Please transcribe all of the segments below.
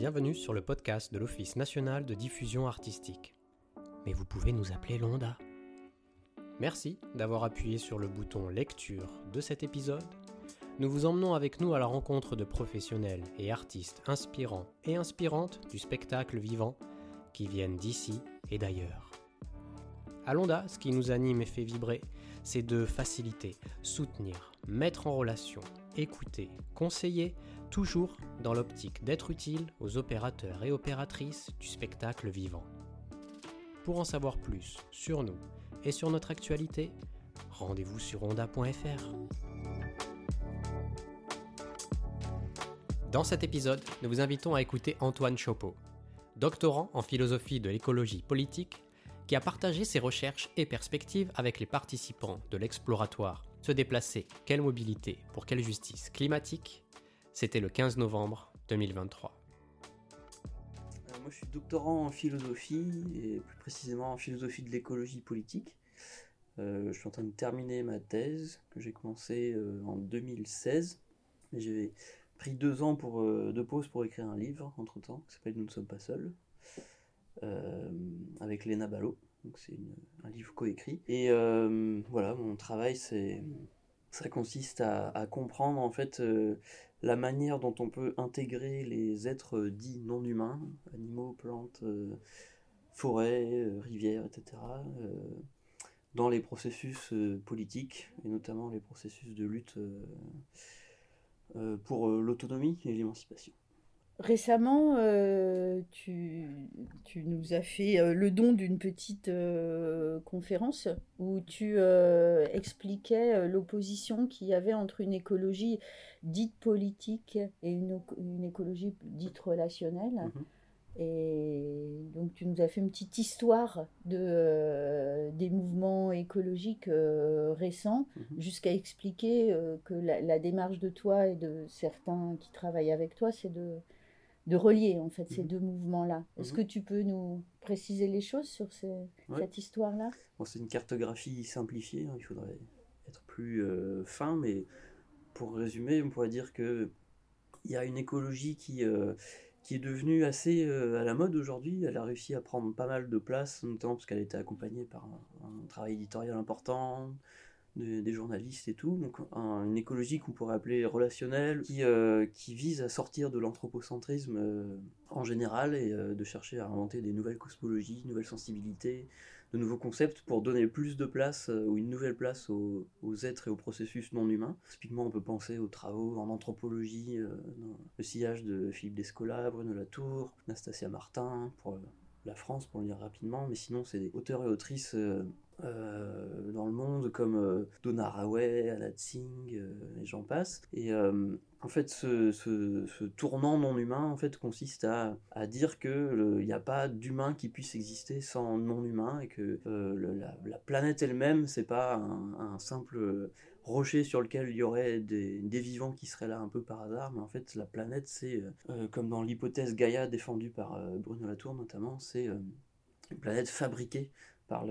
Bienvenue sur le podcast de l'Office national de diffusion artistique. Mais vous pouvez nous appeler Londa. Merci d'avoir appuyé sur le bouton lecture de cet épisode. Nous vous emmenons avec nous à la rencontre de professionnels et artistes inspirants et inspirantes du spectacle vivant qui viennent d'ici et d'ailleurs. À Londa, ce qui nous anime et fait vibrer, c'est de faciliter, soutenir, mettre en relation, écouter, conseiller, toujours dans l'optique d'être utile aux opérateurs et opératrices du spectacle vivant. Pour en savoir plus sur nous et sur notre actualité, rendez-vous sur onda.fr. Dans cet épisode, nous vous invitons à écouter Antoine Chopeau, doctorant en philosophie de l'écologie politique, qui a partagé ses recherches et perspectives avec les participants de l'exploratoire Se déplacer, quelle mobilité pour quelle justice climatique? C'était le 15 novembre 2023. Euh, moi, je suis doctorant en philosophie, et plus précisément en philosophie de l'écologie politique. Euh, je suis en train de terminer ma thèse, que j'ai commencée euh, en 2016. J'ai pris deux ans pour, de pause pour écrire un livre, entre-temps, qui s'appelle Nous ne sommes pas seuls, avec Léna Ballot. C'est un livre coécrit. Et voilà, mon travail, c'est ça consiste à, comprendre en fait la manière dont on peut intégrer les êtres dits non humains, animaux, plantes, forêts, rivières, etc., dans les processus politiques et notamment les processus de lutte pour l'autonomie et l'émancipation. Récemment, euh, tu, tu, nous as fait euh, le don d'une petite euh, conférence où tu expliquais l'opposition qu'il y avait entre une écologie dite politique et une, une écologie dite relationnelle. Mhm. Et donc tu nous as fait une petite histoire de, des mouvements écologiques récents, mhm. jusqu'à expliquer que la, la, démarche de toi et de certains qui travaillent avec toi, c'est de de relier en fait ces mhm. deux mouvements-là. Est-ce mhm. que tu peux nous préciser les choses sur cette histoire-là? Bon, C'est une cartographie simplifiée, hein, il faudrait être plus euh, fin, mais pour résumer, on pourrait dire que il y a une écologie qui, euh, qui est devenue assez euh, à la mode aujourd'hui. Elle a réussi à prendre pas mal de place, notamment parce qu'elle était accompagnée par un travail éditorial important, des, journalistes et tout. Donc une écologie qu'on pourrait appeler relationnelle, qui, euh, qui vise à sortir de l'anthropocentrisme euh, en général et euh, de chercher à inventer des nouvelles cosmologies, nouvelles sensibilités, de nouveaux concepts pour donner plus de place ou une nouvelle place aux, aux, êtres et aux processus non humains. Typiquement, on peut penser aux travaux en anthropologie, le sillage de Philippe Descola, Bruno Latour, Nastasia Martin, pour la France pour le dire rapidement, mais sinon c'est des auteurs et autrices euh, dans le monde comme euh, Donna Tsing, euh, et j'en passe. Et en fait, ce, ce, tournant non humain en fait consiste à, à dire que il n'y a pas d'humain qui puisse exister sans non humain et que la, la, planète elle-même c'est pas un, un, simple rocher sur lequel il y aurait des, des, vivants qui seraient là un peu par hasard, mais en fait la planète c'est comme dans l'hypothèse Gaïa défendue par Bruno Latour notamment, c'est une planète fabriquée par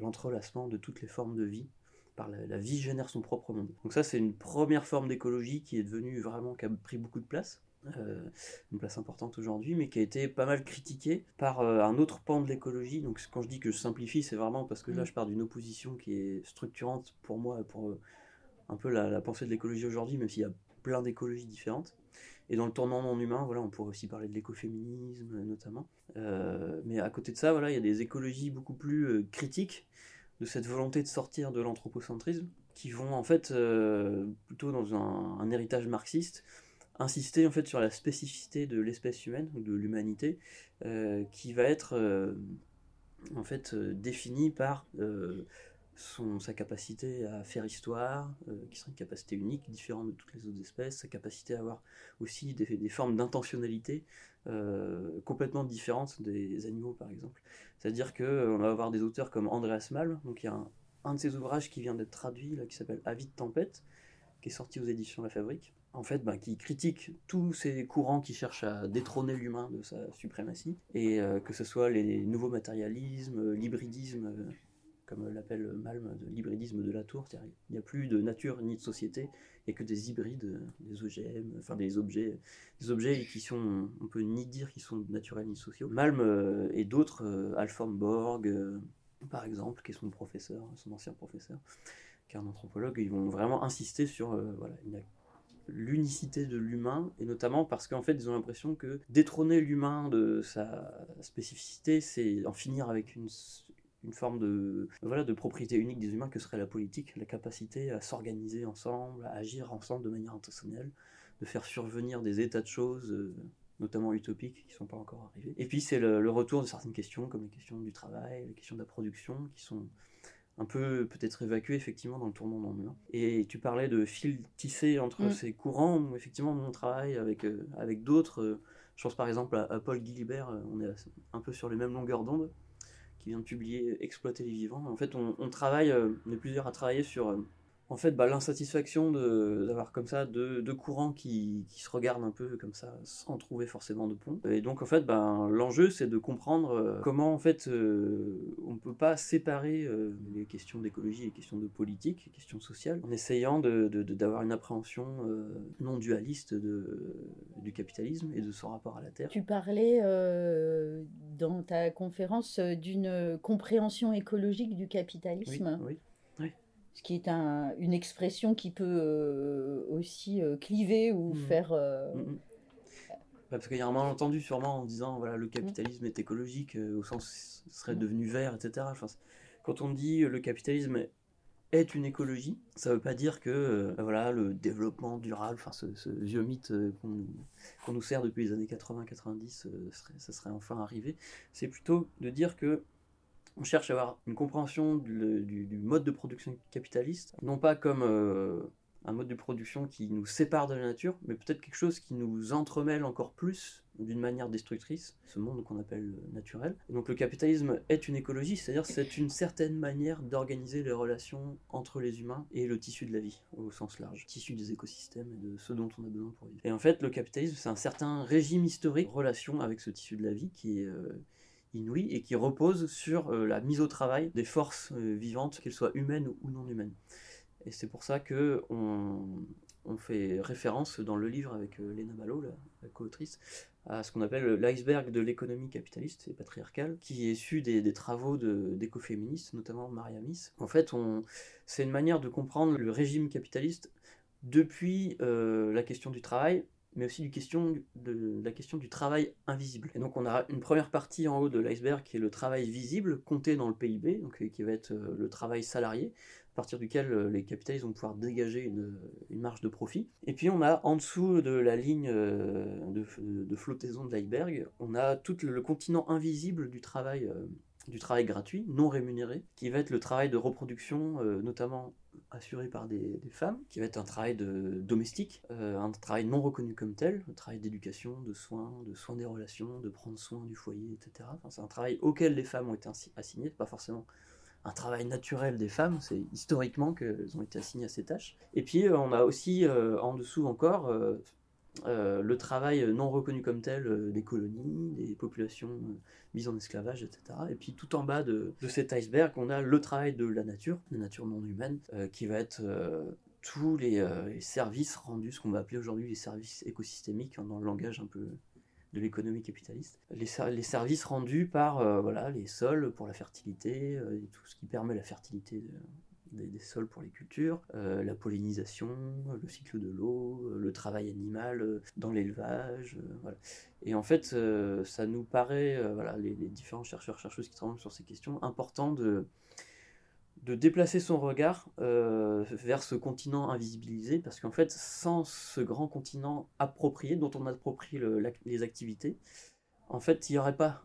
l'entrelacement de toutes les formes de vie. Par la, vie génère son propre monde. Donc ça, c'est une première forme d'écologie qui est devenue vraiment, qui a pris beaucoup de place. Euh, une place importante aujourd'hui, mais qui a été pas mal critiquée par euh, un autre pan de l'écologie. Donc quand je dis que je simplifie, c'est vraiment parce que là, mm. je pars d'une opposition qui est structurante pour moi, pour euh, un peu la, la pensée de l'écologie aujourd'hui, même s'il y a plein d'écologies différentes. Et dans le tournant non humain, voilà, on pourrait aussi parler de l'écoféminisme notamment. Euh, mais à côté de ça, voilà, il y a des écologies beaucoup plus euh, critiques de cette volonté de sortir de l'anthropocentrisme, qui vont en fait euh, plutôt dans un, héritage marxiste insister en fait sur la spécificité de l'espèce humaine, de l'humanité, qui va être en fait définie par son, sa capacité à faire histoire, euh, qui serait une capacité unique, différente de toutes les autres espèces, sa capacité à avoir aussi des, formes d'intentionnalité euh, complètement différentes des animaux, par exemple. C'est-à-dire qu'on euh, va avoir des auteurs comme Andreas Malm, donc il y a un, de ses ouvrages qui vient d'être traduit, qui s'appelle Avis de tempête, qui est sorti aux éditions La Fabrique, en fait, bah, qui critique tous ces courants qui cherchent à détrôner l'humain de sa suprématie, et que ce soit les nouveaux matérialismes, l'hybridisme comme l'appelle Malm, de l'hybridisme de la tour. Il n'y a plus de nature ni de société, il et que des hybrides, des OGM, enfin des objets, des objets qui sont, on peut ni dire qu'ils sont naturels ni sociaux. Malm et d'autres, Alfred Borg, par exemple, qui est son professeur, son ancien professeur, qui est un anthropologue, ils vont vraiment insister sur voilà, l'unicité de l'humain, et notamment parce qu'en fait, ils ont l'impression que détrôner l'humain de sa spécificité, c'est en finir avec une, une forme de, voilà, de propriété unique des humains que serait la politique, la capacité à s'organiser ensemble, à agir ensemble de manière intentionnelle, de faire survenir des états de choses, euh, notamment utopiques, qui ne sont pas encore arrivés. Et puis c'est le, retour de certaines questions, comme les questions du travail, les questions de la production, qui sont un peu peut-être évacuées effectivement dans le tournant dans le mur. Et tu parlais de fil tissé entre mm. ces courants, effectivement mon travail avec, euh, avec d'autres, euh, je pense par exemple à, Paul Guilibert, on est un peu sur les mêmes longueurs d'onde qui vient de publier Exploiter les vivants. En fait, on, travaille, euh, on est plusieurs à travailler sur euh, en fait, bah, l'insatisfaction d'avoir comme ça deux, courants qui, qui, se regardent un peu comme ça, sans trouver forcément de pont. Et donc, en fait, ben, l'enjeu, c'est de comprendre euh, comment, en fait, euh, on ne peut pas séparer euh, les questions d'écologie et les questions de politique, les questions sociales, en essayant d'avoir de, de, une appréhension non dualiste du capitalisme et de son rapport à la Terre. Tu parlais dans ta conférence d'une compréhension écologique du capitalisme. oui ce qui est un, une expression qui peut euh, aussi euh, cliver ou mmh. faire... Euh, mmh, mmh. parce qu'il y a un malentendu sûrement en disant voilà le capitalisme est écologique au sens serait devenu vert, etc. quand on dit le capitalisme est une écologie, ça ne veut pas dire que voilà le développement durable, enfin ce, vieux mythe qu'on nous sert depuis les années 80-90, ça serait enfin arrivé. C'est plutôt de dire que on cherche à avoir une compréhension du, mode de production capitaliste, non pas comme euh, un mode de production qui nous sépare de la nature, mais peut-être quelque chose qui nous entremêle encore plus d'une manière destructrice, ce monde qu'on appelle naturel. donc le capitalisme est une écologie, c'est-à-dire c'est une certaine manière d'organiser les relations entre les humains et le tissu de la vie, au sens large, tissu des écosystèmes et de ce dont on a besoin pour vivre. Et en fait, le capitalisme, c'est un certain régime historique, relation avec ce tissu de la vie qui est... Euh, et qui repose sur euh, la mise au travail des forces euh, vivantes, qu'elles soient humaines ou non humaines. Et c'est pour ça que on, fait référence dans le livre avec euh, Lena Malo, la, co-autrice, à ce qu'on appelle l'iceberg de l'économie capitaliste et patriarcale, qui est issu des, travaux d'écoféministes, notamment Maria Miss. En fait, c'est une manière de comprendre le régime capitaliste depuis la question du travail, mais aussi de, la question du travail invisible. Et donc on a une première partie en haut de l'iceberg qui est le travail visible, compté dans le PIB, donc qui va être euh, le travail salarié, à partir duquel euh, les capitalistes vont pouvoir dégager une, marge de profit. Et puis on a en dessous de la ligne euh, de, flottaison de l'iceberg, on a tout le, continent invisible du travail du travail gratuit, non rémunéré, qui va être le travail de reproduction, notamment assuré par des, femmes, qui va être un travail de domestique, euh, un travail non reconnu comme tel, un travail d'éducation, de soins, de soins des relations, de prendre soin du foyer, etc. c'est un travail auquel les femmes ont été assignées, pas forcément un travail naturel des femmes, c'est historiquement qu'elles ont été assignées à ces tâches. Et puis euh, on a aussi euh, en dessous encore le travail non reconnu comme tel euh, des colonies, des populations euh, mises en esclavage, etc. Et puis tout en bas de, cet iceberg, on a le travail de la nature, la nature non humaine, qui va être tous les, services rendus, ce qu'on va appeler aujourd'hui les services écosystémiques, hein, dans le langage un peu de l'économie capitaliste. Les, services rendus par voilà, les sols pour la fertilité, et tout ce qui permet la fertilité des, sols pour les cultures, euh, la pollinisation, le cycle de l'eau, euh, le travail animal euh, dans l'élevage. voilà. Et en fait, ça nous paraît, voilà, les, différents chercheurs, chercheuses qui travaillent sur ces questions, important de, de déplacer son regard vers ce continent invisibilisé, parce qu'en fait, sans ce grand continent approprié, dont on approprie les activités, en fait, il n'y aurait pas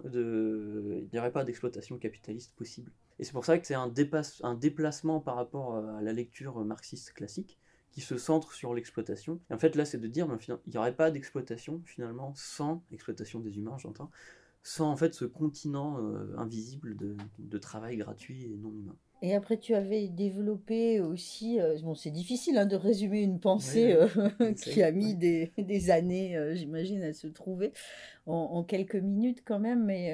d'exploitation capitaliste possible. Et c'est pour ça que c'est un, un, déplacement par rapport à la lecture marxiste classique qui se centre sur l'exploitation. Et en fait, là, c'est de dire, qu'il il n'y aurait pas d'exploitation finalement sans exploitation des humains, j'entends, sans en fait ce continent euh, invisible de, de, travail gratuit et non humain. Et après, tu avais développé aussi, euh, bon, c'est difficile hein, de résumer une pensée euh, qui a mis des, des années, j'imagine, à se trouver en, en, quelques minutes quand même, mais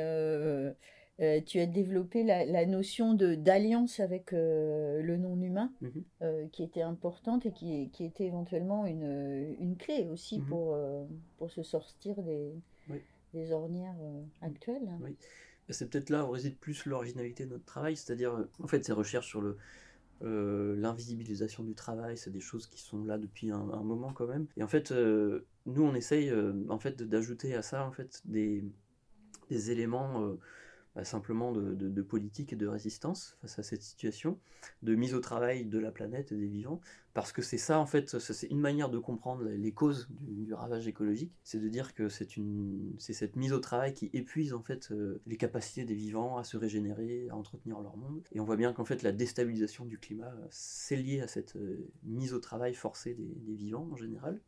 Euh, tu as développé la, notion de d'alliance avec euh, le non-humain, mhm. qui était importante et qui, qui était éventuellement une, une clé aussi mhm. pour, pour se sortir des, des ornières actuelles. Oui. C'est peut-être là où réside plus l'originalité de notre travail, c'est-à-dire en fait ces recherches sur le, l'invisibilisation du travail, c'est des choses qui sont là depuis un, moment quand même. Et en fait, nous on essaye en fait d'ajouter à ça en fait des, des éléments simplement de, politique et de résistance face à cette situation, de mise au travail de la planète et des vivants, parce que c'est ça en fait, c'est une manière de comprendre les causes du, ravage écologique, c'est de dire que c'est cette mise au travail qui épuise en fait euh, les capacités des vivants à se régénérer, à entretenir leur monde, et on voit bien qu'en fait la déstabilisation du climat, c'est lié à cette euh, mise au travail forcée des vivants en général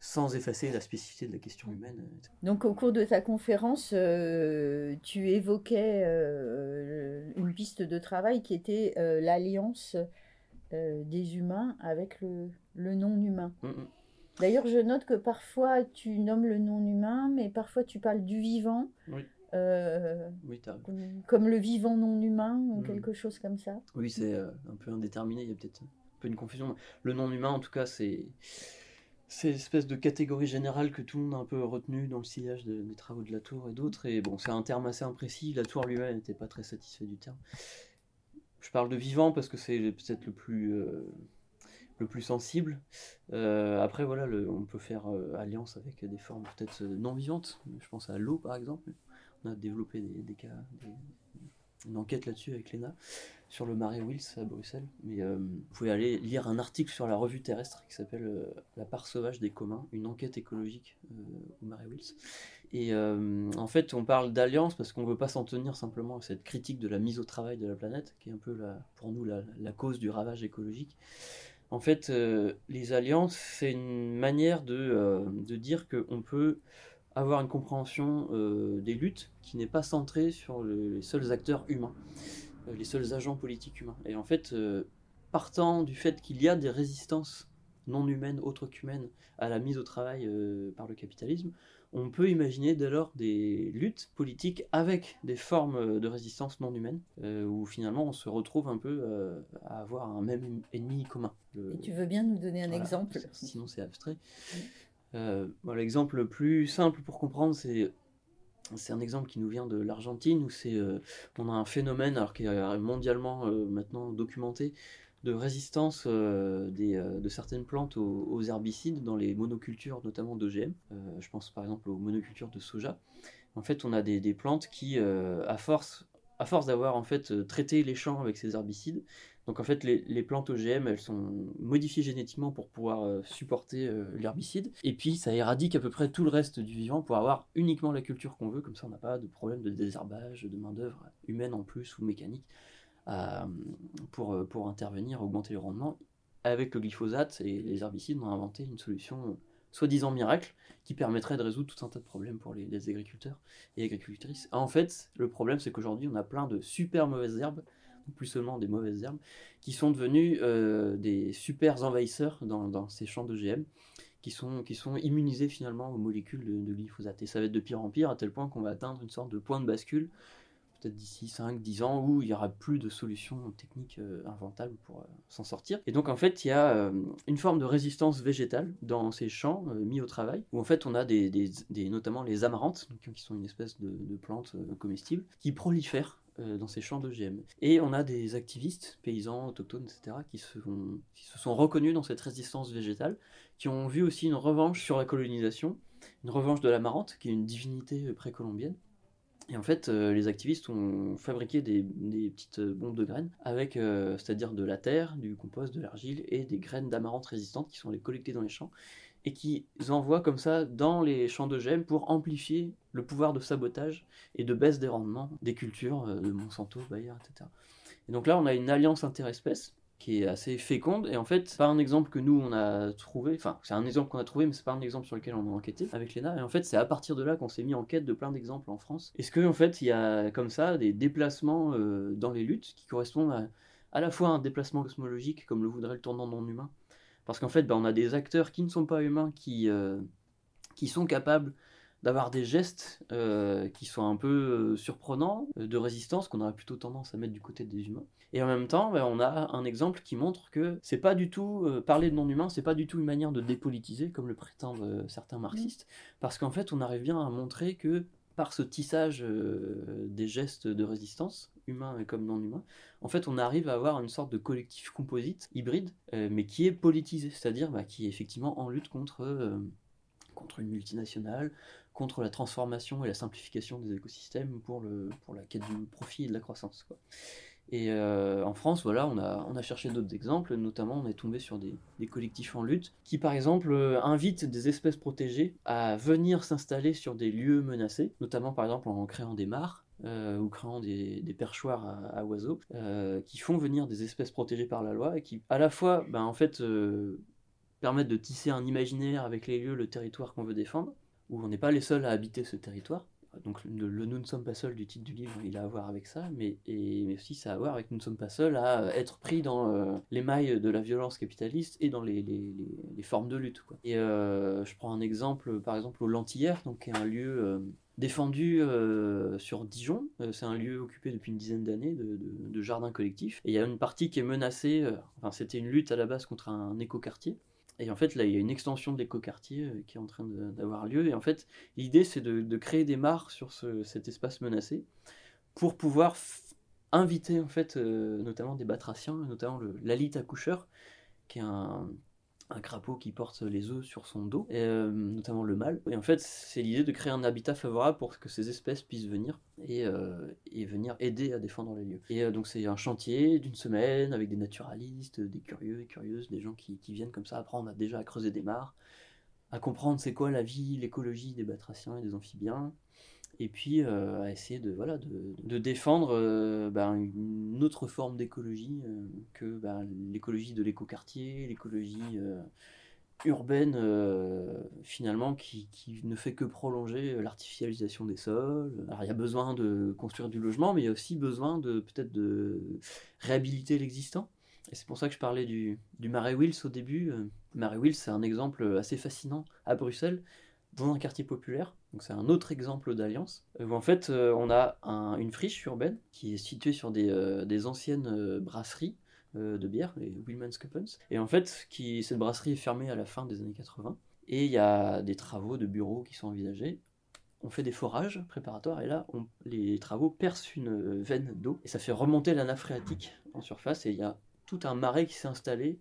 sans effacer la spécificité de la question humaine. Donc au cours de ta conférence, euh, tu évoquais euh, une piste de travail qui était euh, l'alliance des humains avec le, non-humain. Mm, mm. D'ailleurs, je note que parfois tu nommes le non-humain, mais parfois tu parles du vivant. Oui. comme, le vivant non-humain ou mm. quelque chose comme ça. Oui, c'est un peu indéterminé, il y a peut-être un peu une confusion. Le non-humain, en tout cas, c'est c'est l'espèce de catégorie générale que tout le monde a un peu retenu dans le sillage des travaux de la tour et d'autres. Et bon, c'est un terme assez imprécis. La tour lui-même n'était pas très satisfait du terme. Je parle de vivant parce que c'est peut-être le plus euh, le plus sensible. Euh, après, voilà, on peut faire euh, alliance avec des formes peut-être non vivantes. Je pense à l'eau, par exemple. On a développé des, cas, une enquête là-dessus avec Léna sur le marais Wills à Bruxelles. Mais euh, vous pouvez aller lire un article sur la revue terrestre qui s'appelle euh, La part sauvage des communs, une enquête écologique euh, au marais Wills. Et en fait, on parle d'alliance parce qu'on ne veut pas s'en tenir simplement à cette critique de la mise au travail de la planète, qui est un peu pour nous la, la, cause du ravage écologique. En fait, les alliances, c'est une manière de, de dire qu'on peut avoir une compréhension des luttes qui n'est pas centrée sur les seuls acteurs humains. Euh, les seuls agents politiques humains. Et en fait, euh, partant du fait qu'il y a des résistances non humaines, autres qu'humaines, à la mise au travail euh, par le capitalisme, on peut imaginer dès lors des luttes politiques avec des formes de résistance non humaines, où finalement on se retrouve un peu à avoir un même ennemi commun. Et tu veux bien nous donner un exemple? Sinon c'est abstrait. L'exemple le plus simple pour comprendre, c'est un exemple qui nous vient de l'Argentine où c'est euh, on a un phénomène alors qui est mondialement euh, maintenant documenté de résistance euh, de certaines plantes aux, herbicides dans les monocultures notamment d'OGM. je pense par exemple aux monocultures de soja. En fait, on a des, des plantes qui, à force, à force d'avoir en fait traité les champs avec ces herbicides, donc en fait, les, plantes OGM, elles sont modifiées génétiquement pour pouvoir euh, supporter euh, l'herbicide. Et puis, ça éradique à peu près tout le reste du vivant pour avoir uniquement la culture qu'on veut. Comme ça, on n'a pas de problème de désherbage, de main-d'œuvre humaine en plus ou mécanique euh, pour, intervenir, augmenter le rendement. Avec le glyphosate et les herbicides, on a inventé une solution soi-disant miracle qui permettrait de résoudre tout un tas de problèmes pour les, les agriculteurs et agricultrices. En fait, le problème, c'est qu'aujourd'hui, on a plein de super mauvaises herbes plus seulement des mauvaises herbes, qui sont devenues euh, des super envahisseurs dans, ces champs d'OGM, qui sont, qui sont immunisés finalement aux molécules de, glyphosate. Et ça va être de pire en pire, à tel point qu'on va atteindre une sorte de point de bascule, peut-être d'ici 5-10 ans, où il n'y aura plus de solutions techniques euh, inventables pour euh, s'en sortir. Et donc en fait, il y a une forme de résistance végétale dans ces champs mis au travail, où en fait on a des, notamment les amarantes, qui sont une espèce de, de plantes comestibles, qui prolifèrent euh, dans ces champs d'OGM. Et on a des activistes, paysans, autochtones, etc., qui se, sont reconnus dans cette résistance végétale, qui ont vu aussi une revanche sur la colonisation, une revanche de la marante, qui est une divinité précolombienne. Et en fait, euh, les activistes ont fabriqué des, petites bombes de graines avec, euh, c'est-à-dire de la terre, du compost, de l'argile et des graines d'amarante résistantes qui sont les collectées dans les champs et qui envoient comme ça dans les champs de GM pour amplifier le pouvoir de sabotage et de baisse des rendements des cultures euh, de Monsanto, Bayer, etc. Et donc là, on a une alliance interespèce qui est assez féconde et en fait pas un exemple que nous on a trouvé enfin c'est un exemple qu'on a trouvé mais c'est pas un exemple sur lequel on a enquêté avec Léna et en fait c'est à partir de là qu'on s'est mis en quête de plein d'exemples en France est-ce que en fait il y a comme ça des déplacements euh, dans les luttes qui correspondent à à la fois un déplacement cosmologique comme le voudrait le tournant non humain parce qu'en fait, bah, on a des acteurs qui ne sont pas humains, qui, euh, sont capables d'avoir des gestes euh, qui sont un peu surprenants, de résistance, qu'on aurait plutôt tendance à mettre du côté des humains. Et en même temps, ben, on a un exemple qui montre que c'est pas du tout, parler de non-humain, c'est pas du tout une manière de dépolitiser, comme le prétendent certains marxistes, parce qu'en fait, on arrive bien à montrer que par ce tissage des gestes de résistance, humains comme non humains, en fait, on arrive à avoir une sorte de collectif composite, hybride, mais qui est politisé, c'est-à-dire bah, qui est effectivement en lutte contre, contre une multinationale, contre la transformation et la simplification des écosystèmes pour, le, pour la quête du profit et de la croissance. Et euh, en France, voilà, on a, on a cherché d'autres exemples, notamment on est tombé sur des, des collectifs en lutte qui, par exemple, euh, invitent des espèces protégées à venir s'installer sur des lieux menacés, notamment par exemple en créant des mares. Euh, ou créant des, perchoirs à, oiseaux, qui font venir des espèces protégées par la loi et qui, à la fois, ben, en fait, permettent de tisser un imaginaire avec les lieux, le territoire qu'on veut défendre, où on n'est pas les seuls à habiter ce territoire, donc le, Nous ne sommes pas seuls du titre du livre, il a à voir avec ça, mais, et, aussi ça a à voir avec Nous ne sommes pas seuls à être pris dans euh, les mailles de la violence capitaliste et dans les, formes de lutte. Quoi. Et euh, je prends un exemple, par exemple, au Lantillère, donc, qui est un lieu euh, défendu sur Dijon. c'est un lieu occupé depuis une dizaine d'années de, de, de, jardin collectif. Et il y a une partie qui est menacée, enfin c'était une lutte à la base contre un écoquartier. Et en fait, là, il y a une extension de l'écoquartier euh, qui est en train d'avoir lieu. Et en fait, l'idée, c'est de, créer des mares sur cet espace menacé pour pouvoir inviter, en fait, euh, notamment des batraciens, notamment l'alit accoucheur, qui est un, un crapaud qui porte les œufs sur son dos, euh, notamment le mâle. Et en fait, c'est l'idée de créer un habitat favorable pour que ces espèces puissent venir et, euh, et venir aider à défendre les lieux. Et euh, donc c'est un chantier d'une semaine avec des naturalistes, des curieux et curieuses, des gens qui, qui, viennent comme ça apprendre déjà à creuser des mares, à comprendre c'est quoi la vie, l'écologie des batraciens et des amphibiens, et puis euh, à essayer de, voilà, de, de défendre euh, ben, une autre forme d'écologie euh, que ben, l'écologie de l'écoquartier, l'écologie urbaine finalement qui, qui, ne fait que prolonger l'artificialisation des sols. Il y a besoin de construire du logement, mais il y a aussi besoin de peut-être de réhabiliter l'existant. Et c'est pour ça que je parlais du, du Marais Wills au début. Marais Wills, c'est un exemple assez fascinant à Bruxelles, dans un quartier populaire. Donc c'est un autre exemple d'alliance, euh, où en fait euh, on a une friche urbaine qui est située sur des, euh, anciennes brasseries de bière, les Willman's Et en fait, qui, cette brasserie est fermée à la fin des années 80. Et il y a des travaux de bureaux qui sont envisagés. On fait des forages préparatoires et là, les travaux percent une veine d'eau et ça fait remonter la nappe phréatique en surface et il y a tout un marais qui s'est installé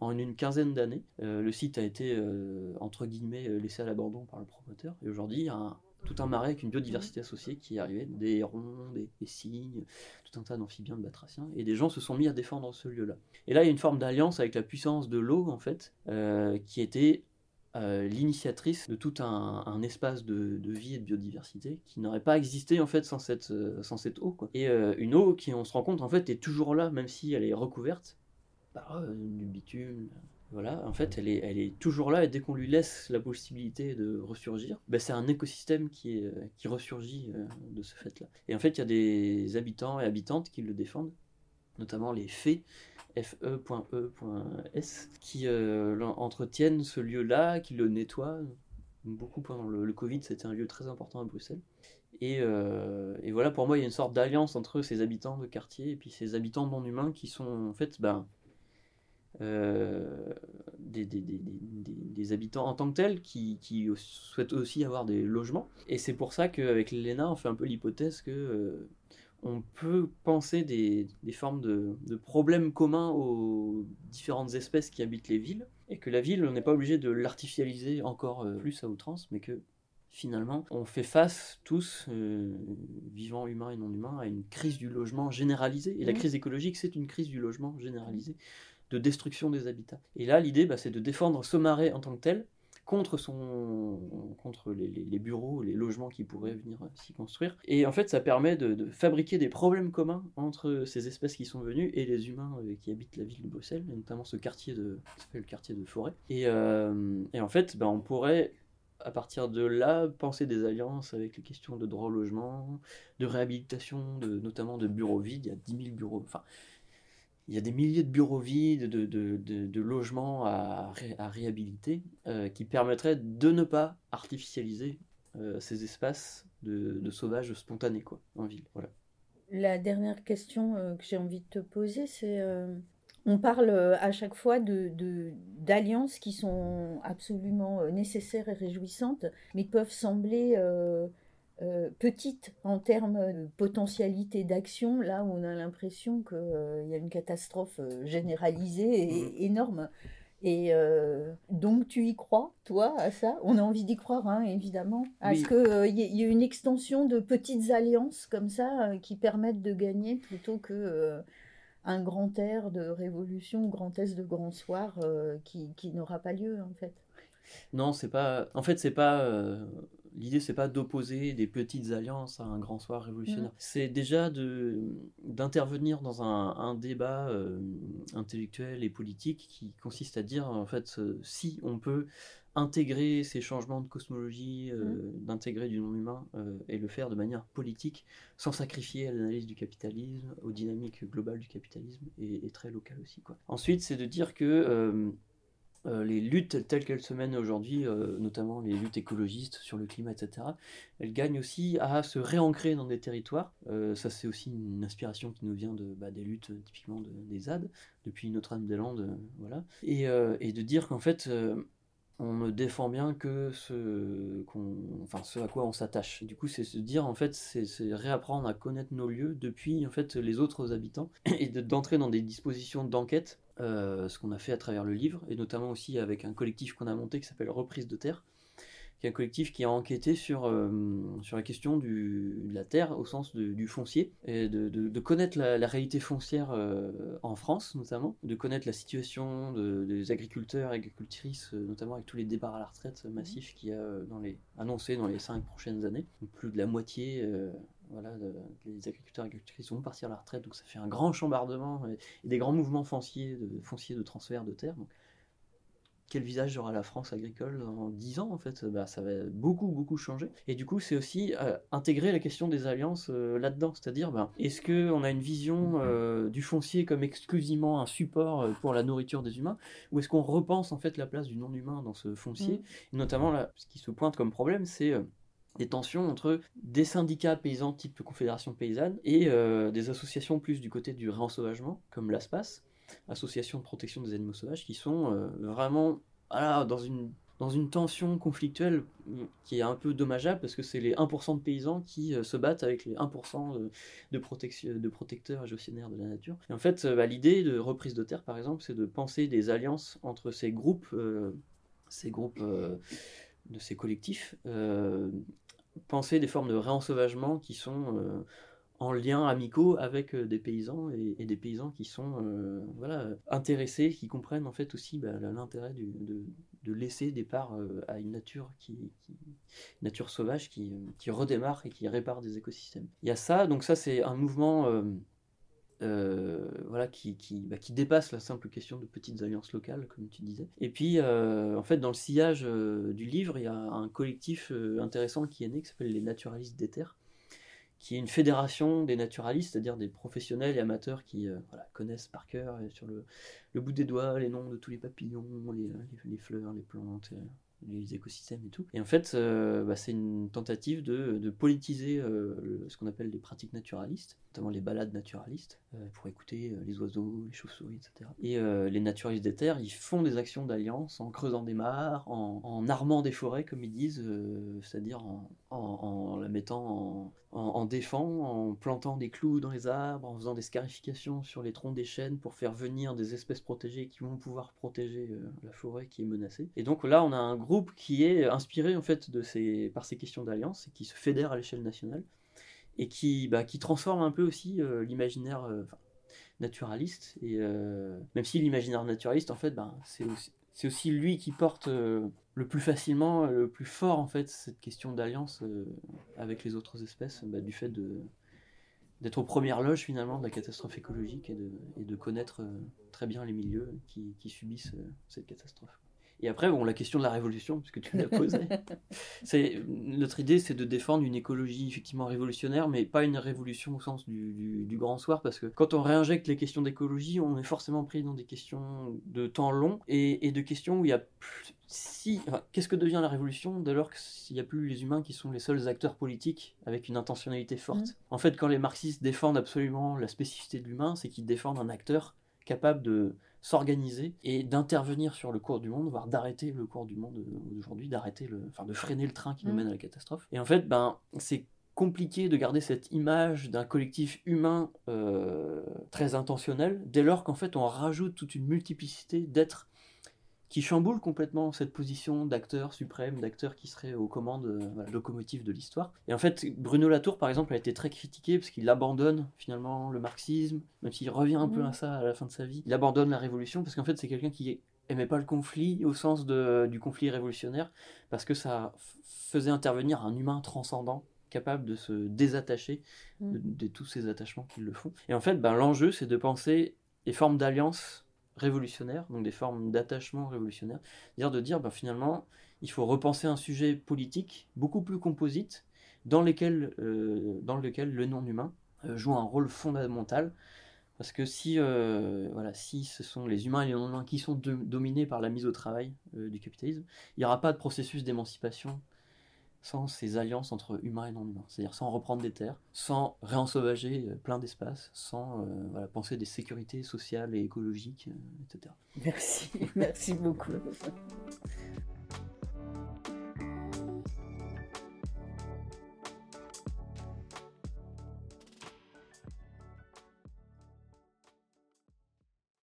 en une quinzaine d'années. Euh, le site a été, euh, entre guillemets, euh, laissé à l'abandon par le promoteur. Et aujourd'hui, il y a tout un marais avec une biodiversité associée qui est arrivée, des hérons, des, cygnes, tout un tas d'amphibiens, de batraciens, et des gens se sont mis à défendre ce lieu-là. Et là, il y a une forme d'alliance avec la puissance de l'eau, en fait, qui était l'initiatrice de tout un, espace de, vie et de biodiversité qui n'aurait pas existé en fait sans cette, sans cette eau. Quoi. Et une eau qui, on se rend compte, en fait, est toujours là, même si elle est recouverte, du bitume. Voilà, en fait, elle est, elle est toujours là et dès qu'on lui laisse la possibilité de ressurgir, bah, c'est un écosystème qui, est, qui ressurgit euh, de ce fait-là. Et en fait, il y a des habitants et habitantes qui le défendent, notamment les fées, fe.e.s, qui euh, entretiennent ce lieu-là, qui le nettoient. Beaucoup pendant le, le Covid, c'était un lieu très important à Bruxelles. Et, euh, et, voilà, pour moi, il y a une sorte d'alliance entre ces habitants de quartier et puis ces habitants non humains qui sont en fait ben, euh, des, des, des, des, habitants en tant que tels qui, qui, souhaitent aussi avoir des logements. Et c'est pour ça qu'avec l'ENA, on fait un peu l'hypothèse que euh, on peut penser des, formes de, de, problèmes communs aux différentes espèces qui habitent les villes, et que la ville, on n'est pas obligé de l'artificialiser encore euh, plus à outrance, mais que finalement, on fait face tous, vivants humains et non humains, à une crise du logement généralisée. Et la mmh. crise écologique, c'est une crise du logement généralisée de destruction des habitats. Et là, l'idée, bah, c'est de défendre ce marais en tant que tel contre, son, contre les, bureaux, les logements qui pourraient venir s'y construire. Et en fait, ça permet de, fabriquer des problèmes communs entre ces espèces qui sont venues et les humains euh, qui habitent la ville de Bruxelles, notamment ce quartier de, le quartier de Forêt. Et, euh, en fait, bah, on pourrait à partir de là, penser des alliances avec les questions de droit au logement, de réhabilitation, de, notamment de bureaux vides. Il y a 10 000 bureaux. Il y a des milliers de bureaux vides, de, de, de, logements à, à réhabiliter, euh, qui permettraient de ne pas artificialiser ces espaces de, de sauvages spontanés quoi, en ville. Voilà. La dernière question que j'ai envie de te poser, c'est on parle à chaque fois de, d'alliances qui sont absolument nécessaires et réjouissantes, mais peuvent sembler euh, petite en termes de potentialité d'action, là où on a l'impression qu'il euh, y a une catastrophe euh, généralisée et mm. énorme. Et donc tu y crois, toi, à ça? On a envie d'y croire, hein, évidemment. À ce qu'il y, y ait une extension de petites alliances comme ça qui permettent de gagner plutôt que un grand air de révolution, grand est de grand soir qui, qui n'aura pas lieu, en fait. Non, c'est pas. En fait, c'est pas L'idée, c'est pas d'opposer des petites alliances à un grand soir révolutionnaire. Mm. C'est déjà d'intervenir dans un, débat euh, intellectuel et politique qui consiste à dire, en fait, euh, si on peut intégrer ces changements de cosmologie, euh, mm. d'intégrer du non-humain et le faire de manière politique, sans sacrifier à l'analyse du capitalisme, aux dynamiques globales du capitalisme et, et très locales aussi. Quoi. Ensuite, c'est de dire que euh, les luttes telles qu'elles se mènent aujourd'hui, euh, notamment les luttes écologistes sur le climat, etc., elles gagnent aussi à se réancrer dans des territoires. Euh, ça, c'est aussi une inspiration qui nous vient de, bah, des luttes typiquement des ZAD, depuis Notre-Dame-des-Landes, voilà. Et, de dire qu'en fait, on ne défend bien que ce, ce à quoi on s'attache. Du coup, c'est se dire, en fait, c'est réapprendre à connaître nos lieux depuis, en fait, les autres habitants, et d'entrer dans des dispositions d'enquête euh, ce qu'on a fait à travers le livre, et notamment aussi avec un collectif qu'on a monté qui s'appelle Reprise de Terre, qui est un collectif qui a enquêté sur, euh, sur la question du, de la terre au sens du foncier, et de, de, connaître la, réalité foncière euh, en France notamment, de connaître la situation des agriculteurs et agricultrices, notamment avec tous les départs à la retraite massifs qu'il y a dans les, annoncés dans les cinq prochaines années. plus de la moitié voilà, les agriculteurs et agricultrices vont partir à la retraite, donc ça fait un grand chambardement et, des grands mouvements fonciers de, fonciers de transfert de terres. Donc, quel visage aura la France agricole en 10 ans en fait? Bah, Ça va beaucoup beaucoup changer. Et du coup c'est aussi euh, intégrer la question des alliances euh, là-dedans. C'est-à-dire bah, est-ce qu'on a une vision euh, du foncier comme exclusivement un support pour la nourriture des humains? Ou est-ce qu'on repense en fait la place du non-humain dans ce foncier? Mmh. Notamment là, ce qui se pointe comme problème c'est des tensions entre des syndicats paysans type Confédération paysanne et euh, des associations plus du côté du réensauvagement, comme l'ASPAS, Association de protection des animaux sauvages, qui sont euh, vraiment dans, une, dans une tension conflictuelle mm, qui est un peu dommageable parce que c'est les 1% de paysans qui euh, se battent avec les 1% de, de, protection, de protecteurs et gestionnaires de la nature. Et en fait, bah, l'idée de reprise de terre, par exemple, c'est de penser des alliances entre ces groupes, ces groupes de ces collectifs, euh, penser des formes de réensauvagement qui sont euh, en lien amicaux avec euh, des paysans et, des paysans qui sont voilà, intéressés, qui comprennent en fait aussi bah, l'intérêt de, laisser des parts à une nature, qui, nature sauvage qui, qui, redémarre et qui répare des écosystèmes. Il y a ça, donc ça c'est un mouvement voilà, qui, qui, bah, qui, dépasse la simple question de petites alliances locales, comme tu disais. Et puis, euh, en fait, dans le sillage euh, du livre, il y a un collectif intéressant qui est né, qui s'appelle les Naturalistes des Terres, qui est une fédération des naturalistes, c'est-à-dire des professionnels et amateurs qui voilà, connaissent par cœur, sur le, le, bout des doigts, les noms de tous les papillons, les, les fleurs, les plantes, les écosystèmes et tout. Et en fait, euh, bah, c'est une tentative de, de politiser euh, ce qu'on appelle les pratiques naturalistes, notamment les balades naturalistes, euh, pour écouter les oiseaux, les chauves-souris, etc. Et les naturalistes des terres, ils font des actions d'alliance en creusant des mares, en, armant des forêts, comme ils disent, c'est-à-dire en, en, la mettant en, défend, en plantant des clous dans les arbres, en faisant des scarifications sur les troncs des chênes pour faire venir des espèces protégées qui vont pouvoir protéger la forêt qui est menacée. Et donc là, on a un groupe qui est inspiré en fait par ces questions d'alliance et qui se fédère à l'échelle nationale et qui, bah, qui transforme un peu aussi euh, l'imaginaire euh, naturaliste. Et euh, même si l'imaginaire naturaliste, en fait, bah, c'est aussi, lui qui porte le plus facilement, le plus fort en fait cette question d'alliance avec les autres espèces, bah, du fait d'être aux premières loges finalement de la catastrophe écologique et de, connaître très bien les milieux qui subissent cette catastrophe. Et après, bon, la question de la révolution, puisque tu l'as posée, c'est notre idée, c'est de défendre une écologie effectivement révolutionnaire, mais pas une révolution au sens du, du, grand soir, parce que quand on réinjecte les questions d'écologie, on est forcément pris dans des questions de temps long et, et de questions où il y a si, qu'est-ce que devient la révolution dès lors qu'il n'y a plus les humains qui sont les seuls acteurs politiques avec une intentionnalité forte mmh. En fait, quand les marxistes défendent absolument la spécificité de l'humain, c'est qu'ils défendent un acteur capable de s'organiser et d'intervenir sur le cours du monde, voire d'arrêter le cours du monde d'aujourd'hui, d'arrêter le, enfin de freiner le train qui nous mm. mène à la catastrophe. Et en fait, ben c'est compliqué de garder cette image d'un collectif humain euh, très intentionnel dès lors qu'en fait on rajoute toute une multiplicité d'êtres qui chamboule complètement cette position d'acteur suprême, d'acteur qui serait aux commandes euh, locomotives de l'histoire. Et en fait, Bruno Latour, par exemple, a été très critiqué parce qu'il abandonne finalement le marxisme, même s'il revient un peu mhm. à ça à la fin de sa vie. Il abandonne la révolution parce qu'en fait, c'est quelqu'un qui aimait pas le conflit au sens de, du conflit révolutionnaire parce que ça faisait intervenir un humain transcendant capable de se désattacher de, mhm. de, tous ces attachements qui le font. Et en fait, ben, l'enjeu, c'est de penser les formes d'alliance révolutionnaires, donc des formes d'attachement révolutionnaire, c'est-à-dire de dire bah, finalement il faut repenser un sujet politique beaucoup plus composite dans, lesquels, euh, lequel le non-humain euh, joue un rôle fondamental. Parce que si, euh, voilà, si ce sont les humains et les non-humains qui sont dominés par la mise au travail du capitalisme, il n'y aura pas de processus d'émancipation sans ces alliances entre humains et non-humains. C'est-à-dire sans reprendre des terres, sans réensauvager euh, plein d'espaces, sans euh, penser des sécurités sociales et écologiques, euh, etc. Merci, merci beaucoup.